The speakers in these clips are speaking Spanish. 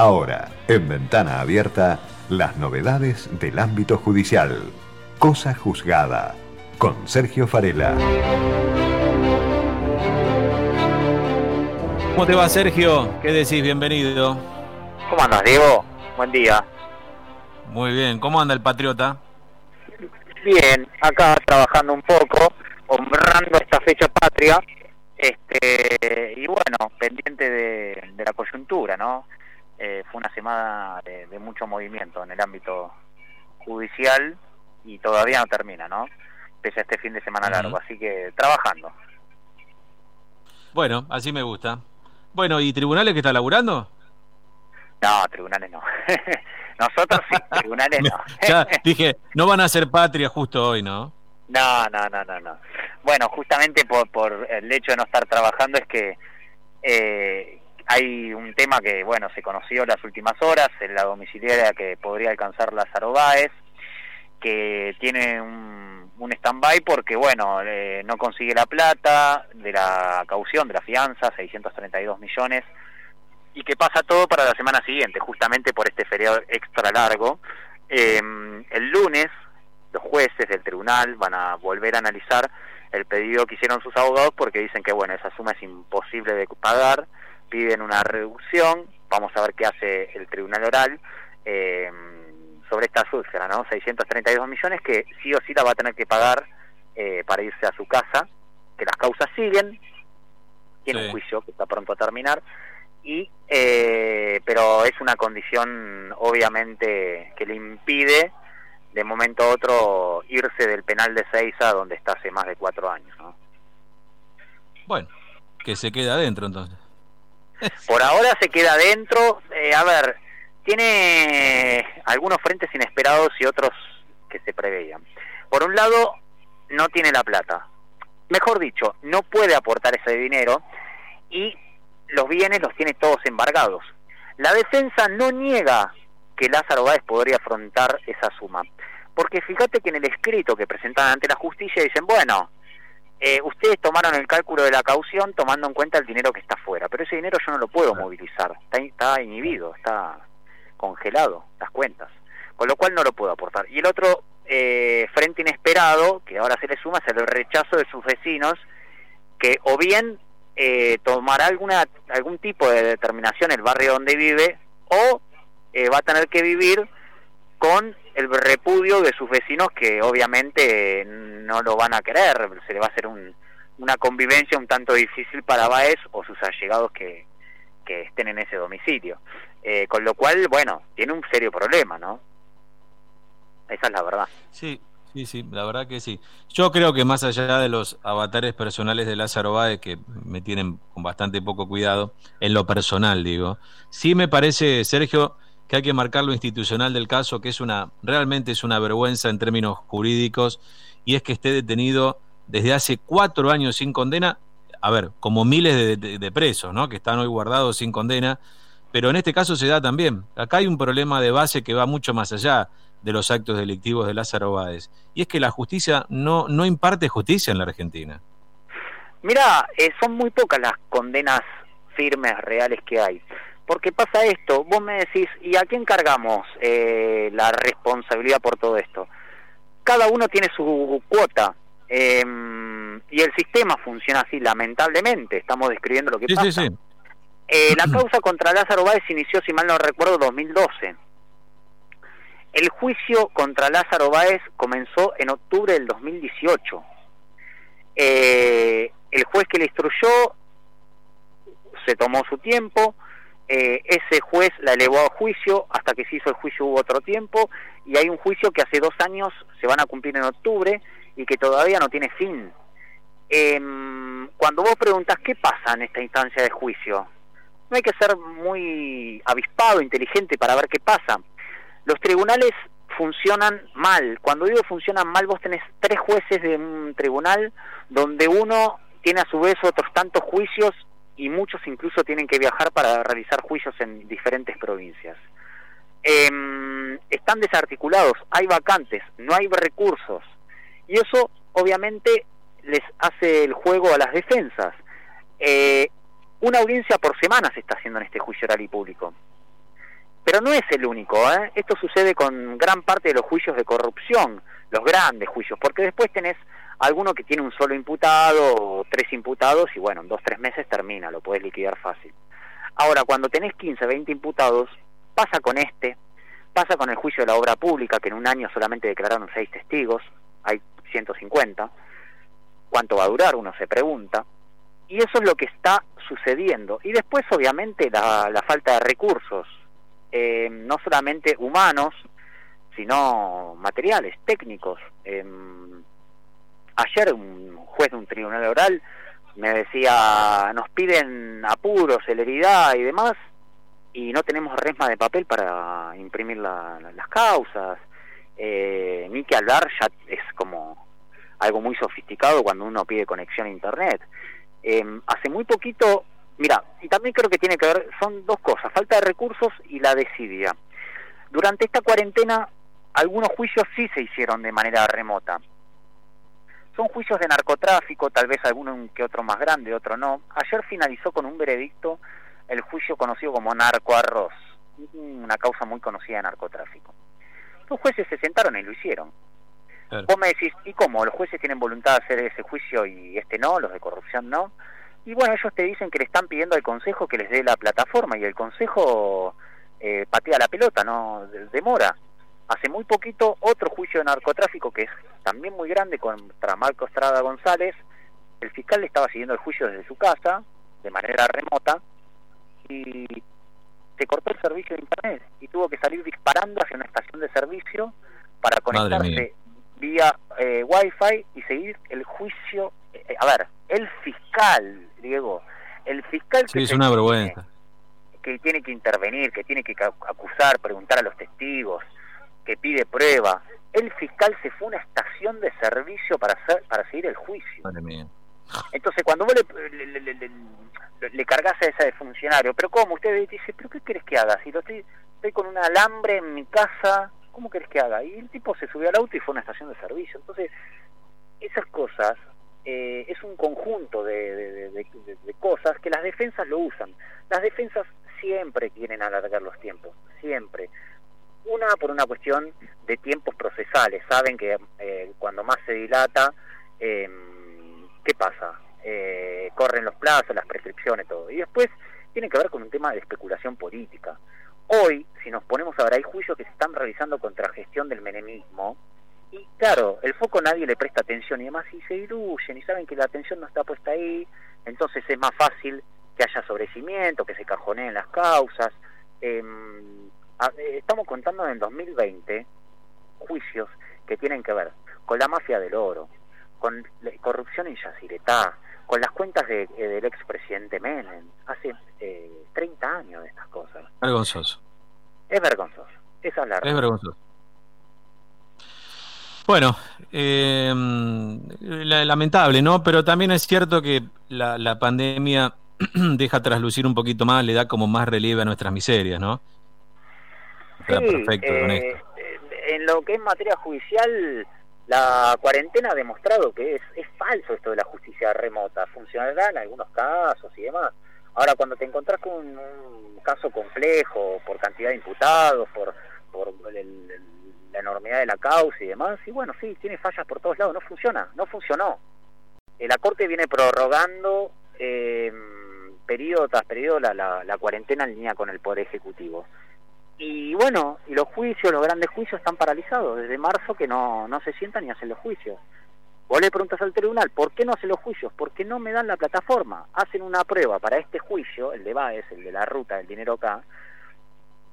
Ahora, en ventana abierta, las novedades del ámbito judicial. Cosa juzgada. Con Sergio Farela. ¿Cómo te va, Sergio? ¿Qué decís? Bienvenido. ¿Cómo andas, Diego? Buen día. Muy bien. ¿Cómo anda el patriota? Bien, acá trabajando un poco, honrando esta fecha patria, este y bueno, pendiente de, la coyuntura, ¿no? Eh, fue una semana de, mucho movimiento en el ámbito judicial y todavía no termina, ¿no? Pese a este fin de semana largo, así que trabajando. Bueno, así me gusta. Bueno, ¿y tribunales que está laburando? No, tribunales no. Nosotros sí, tribunales no. ya dije, no van a ser patria justo hoy, ¿no? No, no, no, no, no. Bueno, justamente por, por el hecho de no estar trabajando es que eh, hay un tema que, bueno, se conoció las últimas horas, en la domiciliaria que podría alcanzar Lázaro Báez, que tiene un, un stand-by porque, bueno, eh, no consigue la plata de la caución, de la fianza, 632 millones, y que pasa todo para la semana siguiente, justamente por este feriado extra largo. Em, el lunes los jueces del tribunal van a volver a analizar el pedido que hicieron sus abogados porque dicen que bueno esa suma es imposible de pagar, piden una reducción, vamos a ver qué hace el tribunal oral em, sobre esta úlcera, ¿no? 632 millones que sí o sí la va a tener que pagar eh, para irse a su casa, que las causas siguen, tiene un juicio que está pronto a terminar y eh, pero es una condición obviamente que le impide de momento a otro irse del penal de Seiza donde está hace más de cuatro años bueno que se queda adentro entonces por ahora se queda adentro. Eh, a ver tiene algunos frentes inesperados y otros que se preveían. Por un lado no tiene la plata. Mejor dicho no puede aportar ese dinero y los bienes los tiene todos embargados. La defensa no niega que Lázaro Báez podría afrontar esa suma, porque fíjate que en el escrito que presentan ante la justicia dicen, bueno, eh, ustedes tomaron el cálculo de la caución tomando en cuenta el dinero que está fuera, pero ese dinero yo no lo puedo movilizar, está, inhibido, está congelado, las cuentas, con lo cual no lo puedo aportar. Y el otro eh, frente inesperado, que ahora se le suma, es el rechazo de sus vecinos, que o bien eh, tomará alguna algún tipo de determinación el barrio donde vive o eh, va a tener que vivir con el repudio de sus vecinos que obviamente no lo van a querer, se le va a hacer una convivencia un tanto difícil para Baez o sus allegados que, que estén en ese domicilio. Eh, con lo cual, bueno, tiene un serio problema, ¿no? Esa es la verdad. Sí, Sí, sí, la verdad que sí. Yo creo que más allá de los avatares personales de Lázaro Báez, que me tienen con bastante poco cuidado, en lo personal digo, sí me parece, Sergio, que hay que marcar lo institucional del caso, que es una, realmente es una vergüenza en términos jurídicos, y es que esté detenido desde hace cuatro años sin condena, a ver, como miles de, presos, ¿no? Que están hoy guardados sin condena, pero en este caso se da también. Acá hay un problema de base que va mucho más allá de los actos delictivos de Lázaro Báez. Y es que la justicia no, no imparte justicia en la Argentina. Mira, eh, son muy pocas las condenas firmes, reales que hay. Porque pasa esto, vos me decís, ¿y a quién cargamos eh, la responsabilidad por todo esto? Cada uno tiene su cuota. Em, y el sistema funciona así, lamentablemente. Estamos describiendo lo que pasa. Eh, la causa contra Lázaro Báez inició, si mal no recuerdo, 2012 el juicio contra Lázaro Báez comenzó en octubre del 2018. Eh, el juez que le instruyó se tomó su tiempo, eh, ese juez la elevó a juicio, hasta que se hizo el juicio hubo otro tiempo, y hay un juicio que hace dos años se van a cumplir en octubre y que todavía no tiene fin. Em, cuando vos preguntas qué pasa en esta instancia de juicio, no hay que ser muy avispado, inteligente para ver qué pasa los tribunales funcionan mal. Cuando digo funcionan mal, vos tenés tres jueces de un tribunal donde uno tiene a su vez otros tantos juicios y muchos incluso tienen que viajar para realizar juicios en diferentes provincias. Em, están desarticulados, hay vacantes, no hay recursos y eso obviamente les hace el juego a las defensas. Eh, una audiencia por semana se está haciendo en este juicio oral y público. Pero no es el único, ¿eh? esto sucede con gran parte de los juicios de corrupción, los grandes juicios, porque después tenés alguno que tiene un solo imputado o tres imputados y bueno, en dos, tres meses termina, lo puedes liquidar fácil. Ahora, cuando tenés 15, 20 imputados, pasa con este, pasa con el juicio de la obra pública, que en un año solamente declararon seis testigos, hay 150, ¿cuánto va a durar? Uno se pregunta. Y eso es lo que está sucediendo. Y después, obviamente, la, la falta de recursos, eh, no solamente humanos, sino materiales, técnicos. Eh, ayer un juez de un tribunal oral me decía, nos piden apuro, celeridad y demás, y no tenemos resma de papel para imprimir las causas. Eh, ni que hablar ya es como algo muy sofisticado cuando uno pide conexión a internet. Eh, hace muy poquito, mira, y también creo que tiene que ver, son dos cosas, falta de recursos y la desidia. Durante esta cuarentena, algunos juicios sí se hicieron de manera remota. Son juicios de narcotráfico, tal vez alguno que otro más grande, otro no. Ayer finalizó con un veredicto el juicio conocido como Narco Arroz, una causa muy conocida de narcotráfico. Los jueces se sentaron y lo hicieron. Vos me decís, ¿y cómo? ¿Los jueces tienen voluntad de hacer ese juicio y este no? ¿Los de corrupción no? Y bueno, ellos te dicen que le están pidiendo al Consejo que les dé la plataforma y el Consejo eh, patea la pelota, no demora. Hace muy poquito otro juicio de narcotráfico que es también muy grande contra Marco Estrada González. El fiscal le estaba siguiendo el juicio desde su casa, de manera remota, y se cortó el servicio de internet y tuvo que salir disparando hacia una estación de servicio para conectarse vía eh, wifi y seguir el juicio. Eh, a ver el fiscal Diego el fiscal que es una vergüenza. que tiene que intervenir que tiene que acusar preguntar a los testigos que pide prueba el fiscal se fue a una estación de servicio para hacer para seguir el juicio entonces cuando vos le, le, le, le cargas a ese funcionario, pero ¿cómo? Usted dice, ¿pero qué querés que haga? Si lo estoy, estoy con un alambre en mi casa, ¿cómo querés que haga? Y el tipo se subió al auto y fue a una estación de servicio. Entonces, esas cosas eh, es un conjunto de, de, cosas que las defensas lo usan. Las defensas siempre quieren alargar los tiempos, siempre. Una por una cuestión de tiempos procesales. Saben que eh, cuando más se dilata, eh, ¿qué pasa? eh, corren los plazos, las prescripciones, todo. Y después tiene que ver con un tema de especulación política. Hoy, si nos ponemos a ver, hay juicios que se están realizando contra gestión del menemismo, y claro, el foco nadie le presta atención y además si se diluyen y saben que la atención no está puesta ahí, entonces es más fácil que haya sobrecimiento, que se cajoneen las causas. Em, eh, estamos contando en el 2020 juicios que tienen que ver con la mafia del oro, con la corrupción en Yacyretá, con las cuentas de, eh, del expresidente Menem, hace eh, 30 años de estas cosas. Vergonzoso. Es vergonzoso, esa es la Es vergonzoso. Bueno, eh, lamentable, ¿no? Pero también es cierto que la, la pandemia deja traslucir un poquito más, le da como más relieve a nuestras miserias, ¿no? Sí, perfecto, eh, en lo que es materia judicial, la cuarentena ha demostrado que es, es falso esto de la justicia remota, funcionará en algunos casos y demás. Ahora, cuando te encontrás con un, caso complejo, por cantidad de imputados, por, por la enormidad de la causa y demás, y bueno, sí, tiene fallas por todos lados, no funciona, no funcionó. Eh, la Corte viene prorrogando eh, periodo tras periodo la, la, la cuarentena en línea con el Poder Ejecutivo y bueno, y los juicios, los grandes juicios están paralizados desde marzo que no, no se sientan ni hacen los juicios. Vos le preguntas al tribunal, ¿por qué no hacen los juicios? Porque no me dan la plataforma. Hacen una prueba para este juicio, el de Baez, el de la ruta del dinero acá.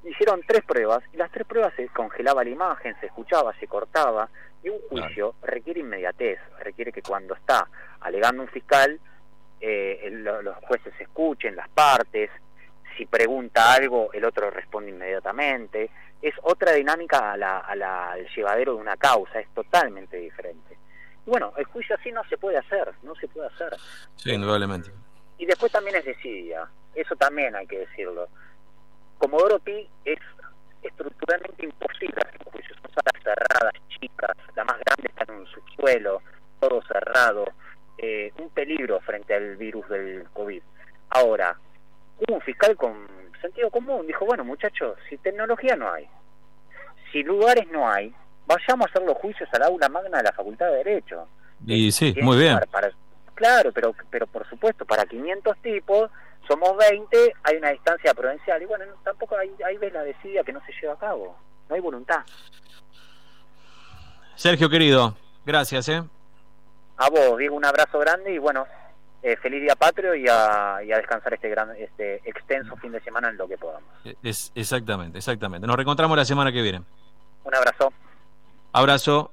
Hicieron tres pruebas y las tres pruebas se congelaba la imagen, se escuchaba, se cortaba. Y un juicio requiere inmediatez, requiere que cuando está alegando un fiscal, eh, los jueces escuchen las partes, si pregunta algo, el otro responde inmediatamente. Es otra dinámica a la, al llevadero de una causa, es totalmente diferente. Y bueno, el juicio así no se puede hacer, no se puede hacer. Sí, indudablemente. Y después también es desidia, eso también hay que decirlo. Comodoro Pi es estructuralmente imposible hacer un juicio, son salas cerradas, chicas, la más grande está en un subsuelo, todo cerrado, eh, un peligro frente al virus del COVID. Ahora, un fiscal con sentido común. Dijo, bueno, muchachos, si tecnología no hay, si lugares no hay, vayamos a hacer los juicios al aula magna de la Facultad de Derecho. Y sí, muy bien. claro, pero, pero por supuesto, para 500 tipos, somos 20, hay una distancia prudencial. Y bueno, tampoco hay, hay ves la decida que no se lleva a cabo. No hay voluntad. Sergio, querido, gracias, ¿eh? A vos, Diego, un abrazo grande y bueno, eh, feliz día patrio y a, y a, descansar este gran este extenso fin de semana en lo que podamos. Es, exactamente, exactamente. Nos reencontramos la semana que viene. Un abrazo. Abrazo.